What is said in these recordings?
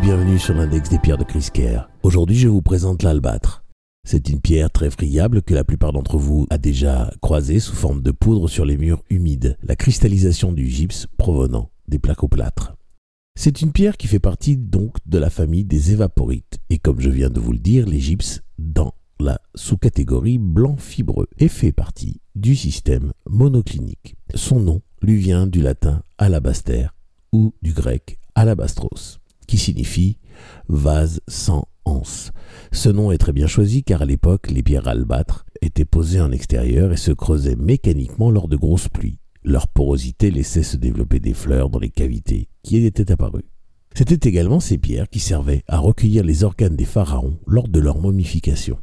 bienvenue sur l'index des pierres de Crisquer. Aujourd'hui, je vous présente l'albâtre. C'est une pierre très friable que la plupart d'entre vous a déjà croisée sous forme de poudre sur les murs humides, la cristallisation du gypse provenant des plaques au plâtre. C'est une pierre qui fait partie donc de la famille des évaporites et comme je viens de vous le dire, les gypses dans la sous-catégorie blanc fibreux et fait partie du système monoclinique. Son nom lui vient du latin alabaster ou du grec alabastros, qui signifie vase sans anse. Ce nom est très bien choisi car à l'époque, les pierres albâtres étaient posées en extérieur et se creusaient mécaniquement lors de grosses pluies. Leur porosité laissait se développer des fleurs dans les cavités qui étaient apparues. C'étaient également ces pierres qui servaient à recueillir les organes des pharaons lors de leur momification.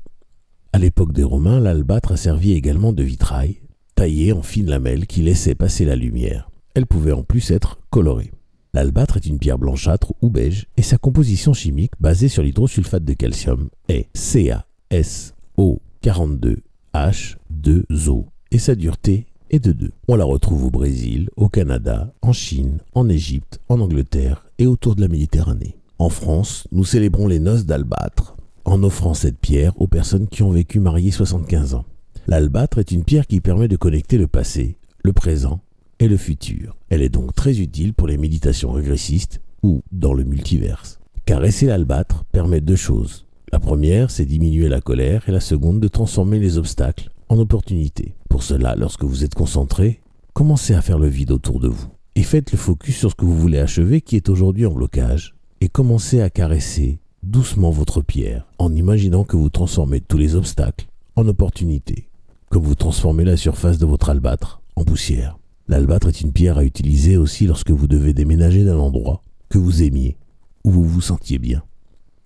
À l'époque des Romains, l'albâtre a servi également de vitrail, taillé en fines lamelles qui laissaient passer la lumière. Elle pouvait en plus être colorée. L'albâtre est une pierre blanchâtre ou beige et sa composition chimique basée sur l'hydrosulfate de calcium est CaSO42H2O et sa dureté est de 2. On la retrouve au Brésil, au Canada, en Chine, en Égypte, en Angleterre et autour de la Méditerranée. En France, nous célébrons les noces d'albâtre en offrant cette pierre aux personnes qui ont vécu mariées 75 ans. L'albâtre est une pierre qui permet de connecter le passé, le présent le futur. Elle est donc très utile pour les méditations régressistes ou dans le multiverse. Caresser l'albâtre permet deux choses. La première, c'est diminuer la colère et la seconde, de transformer les obstacles en opportunités. Pour cela, lorsque vous êtes concentré, commencez à faire le vide autour de vous et faites le focus sur ce que vous voulez achever qui est aujourd'hui en blocage et commencez à caresser doucement votre pierre en imaginant que vous transformez tous les obstacles en opportunités, comme vous transformez la surface de votre albâtre en poussière. L'albâtre est une pierre à utiliser aussi lorsque vous devez déménager d'un endroit que vous aimiez, où vous vous sentiez bien.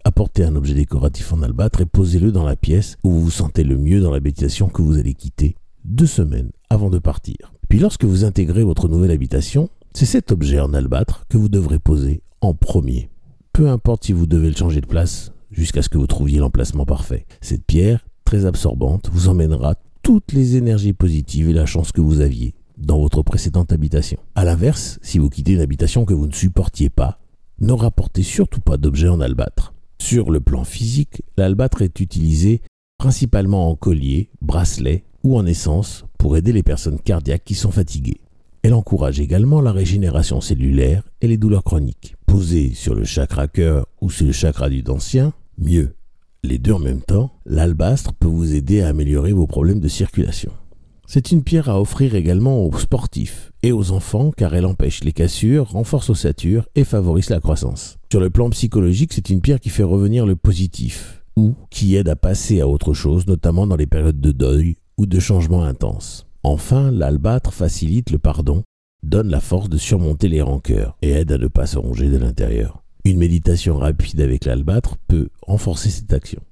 Apportez un objet décoratif en albâtre et posez-le dans la pièce où vous vous sentez le mieux dans l'habitation que vous allez quitter deux semaines avant de partir. Puis lorsque vous intégrez votre nouvelle habitation, c'est cet objet en albâtre que vous devrez poser en premier. Peu importe si vous devez le changer de place jusqu'à ce que vous trouviez l'emplacement parfait. Cette pierre, très absorbante, vous emmènera toutes les énergies positives et la chance que vous aviez dans votre précédente habitation. A l'inverse, si vous quittez une habitation que vous ne supportiez pas, ne rapportez surtout pas d'objets en albâtre. Sur le plan physique, l'albâtre est utilisé principalement en collier, bracelet ou en essence pour aider les personnes cardiaques qui sont fatiguées. Elle encourage également la régénération cellulaire et les douleurs chroniques. Posée sur le chakra cœur ou sur le chakra du dentien, mieux. Les deux en même temps, l'albastre peut vous aider à améliorer vos problèmes de circulation. C'est une pierre à offrir également aux sportifs et aux enfants car elle empêche les cassures, renforce l'ossature et favorise la croissance. Sur le plan psychologique, c'est une pierre qui fait revenir le positif ou qui aide à passer à autre chose, notamment dans les périodes de deuil ou de changement intense. Enfin, l'albâtre facilite le pardon, donne la force de surmonter les rancœurs et aide à ne pas se ronger de l'intérieur. Une méditation rapide avec l'albâtre peut renforcer cette action.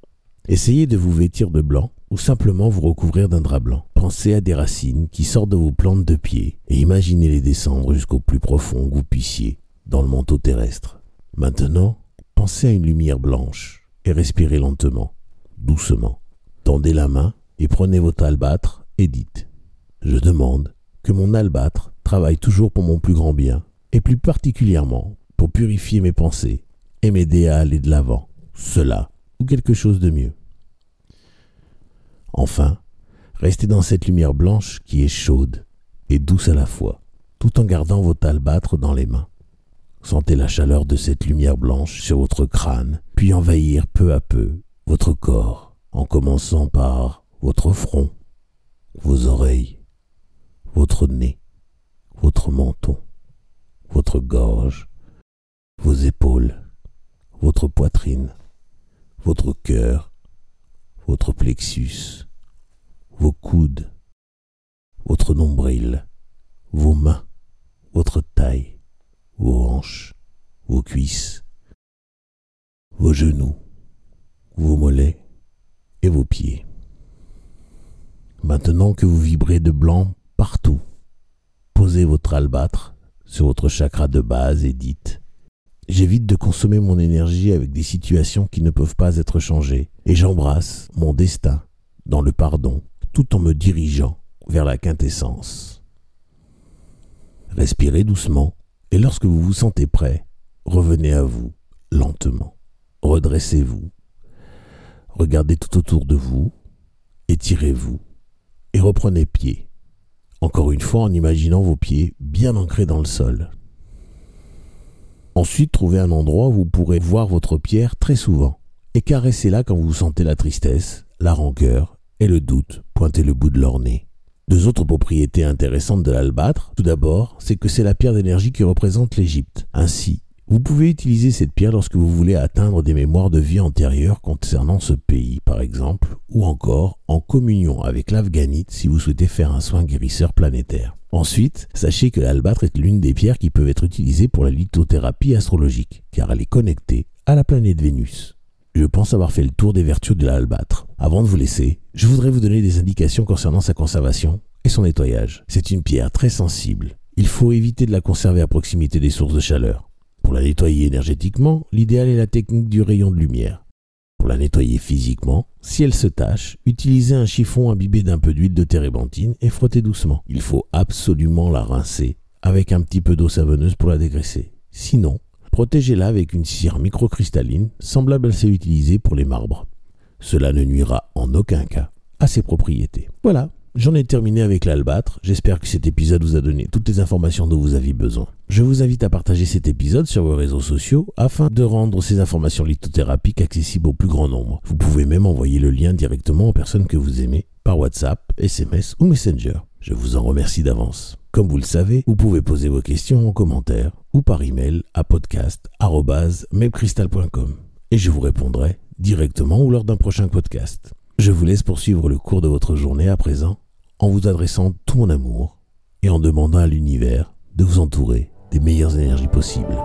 Essayez de vous vêtir de blanc ou simplement vous recouvrir d'un drap blanc. Pensez à des racines qui sortent de vos plantes de pied et imaginez les descendre jusqu'au plus profond que vous puissiez dans le manteau terrestre. Maintenant, pensez à une lumière blanche et respirez lentement, doucement. Tendez la main et prenez votre albâtre et dites Je demande que mon albâtre travaille toujours pour mon plus grand bien et plus particulièrement pour purifier mes pensées et m'aider à aller de l'avant. Cela ou quelque chose de mieux. Enfin, restez dans cette lumière blanche qui est chaude et douce à la fois, tout en gardant votre albâtre dans les mains. Sentez la chaleur de cette lumière blanche sur votre crâne, puis envahir peu à peu votre corps, en commençant par votre front, vos oreilles, votre nez, votre menton, votre gorge, vos épaules, votre poitrine, votre cœur, votre plexus, vos votre nombril, vos mains, votre taille, vos hanches, vos cuisses, vos genoux, vos mollets et vos pieds. Maintenant que vous vibrez de blanc partout, posez votre albâtre sur votre chakra de base et dites J'évite de consommer mon énergie avec des situations qui ne peuvent pas être changées et j'embrasse mon destin dans le pardon tout en me dirigeant vers la quintessence. Respirez doucement et lorsque vous vous sentez prêt, revenez à vous lentement. Redressez-vous. Regardez tout autour de vous. Étirez-vous. Et reprenez pied. Encore une fois en imaginant vos pieds bien ancrés dans le sol. Ensuite, trouvez un endroit où vous pourrez voir votre pierre très souvent et caressez-la quand vous sentez la tristesse, la rancœur et le doute pointer le bout de leur nez. Deux autres propriétés intéressantes de l'albâtre, tout d'abord, c'est que c'est la pierre d'énergie qui représente l'Égypte. Ainsi, vous pouvez utiliser cette pierre lorsque vous voulez atteindre des mémoires de vie antérieures concernant ce pays, par exemple, ou encore en communion avec l'Afghanite si vous souhaitez faire un soin guérisseur planétaire. Ensuite, sachez que l'albâtre est l'une des pierres qui peuvent être utilisées pour la lithothérapie astrologique, car elle est connectée à la planète Vénus. Je pense avoir fait le tour des vertus de l'albâtre. Avant de vous laisser, je voudrais vous donner des indications concernant sa conservation et son nettoyage. C'est une pierre très sensible. Il faut éviter de la conserver à proximité des sources de chaleur. Pour la nettoyer énergétiquement, l'idéal est la technique du rayon de lumière. Pour la nettoyer physiquement, si elle se tâche, utilisez un chiffon imbibé d'un peu d'huile de térébenthine et frottez doucement. Il faut absolument la rincer avec un petit peu d'eau savonneuse pour la dégraisser. Sinon, Protégez-la avec une cire microcristalline semblable à celle utilisée pour les marbres. Cela ne nuira en aucun cas à ses propriétés. Voilà, j'en ai terminé avec l'albâtre. J'espère que cet épisode vous a donné toutes les informations dont vous aviez besoin. Je vous invite à partager cet épisode sur vos réseaux sociaux afin de rendre ces informations lithothérapiques accessibles au plus grand nombre. Vous pouvez même envoyer le lien directement aux personnes que vous aimez par WhatsApp, SMS ou Messenger. Je vous en remercie d'avance. Comme vous le savez, vous pouvez poser vos questions en commentaire ou par email à podcast.mepcrystal.com et je vous répondrai directement ou lors d'un prochain podcast. Je vous laisse poursuivre le cours de votre journée à présent en vous adressant tout mon amour et en demandant à l'univers de vous entourer des meilleures énergies possibles.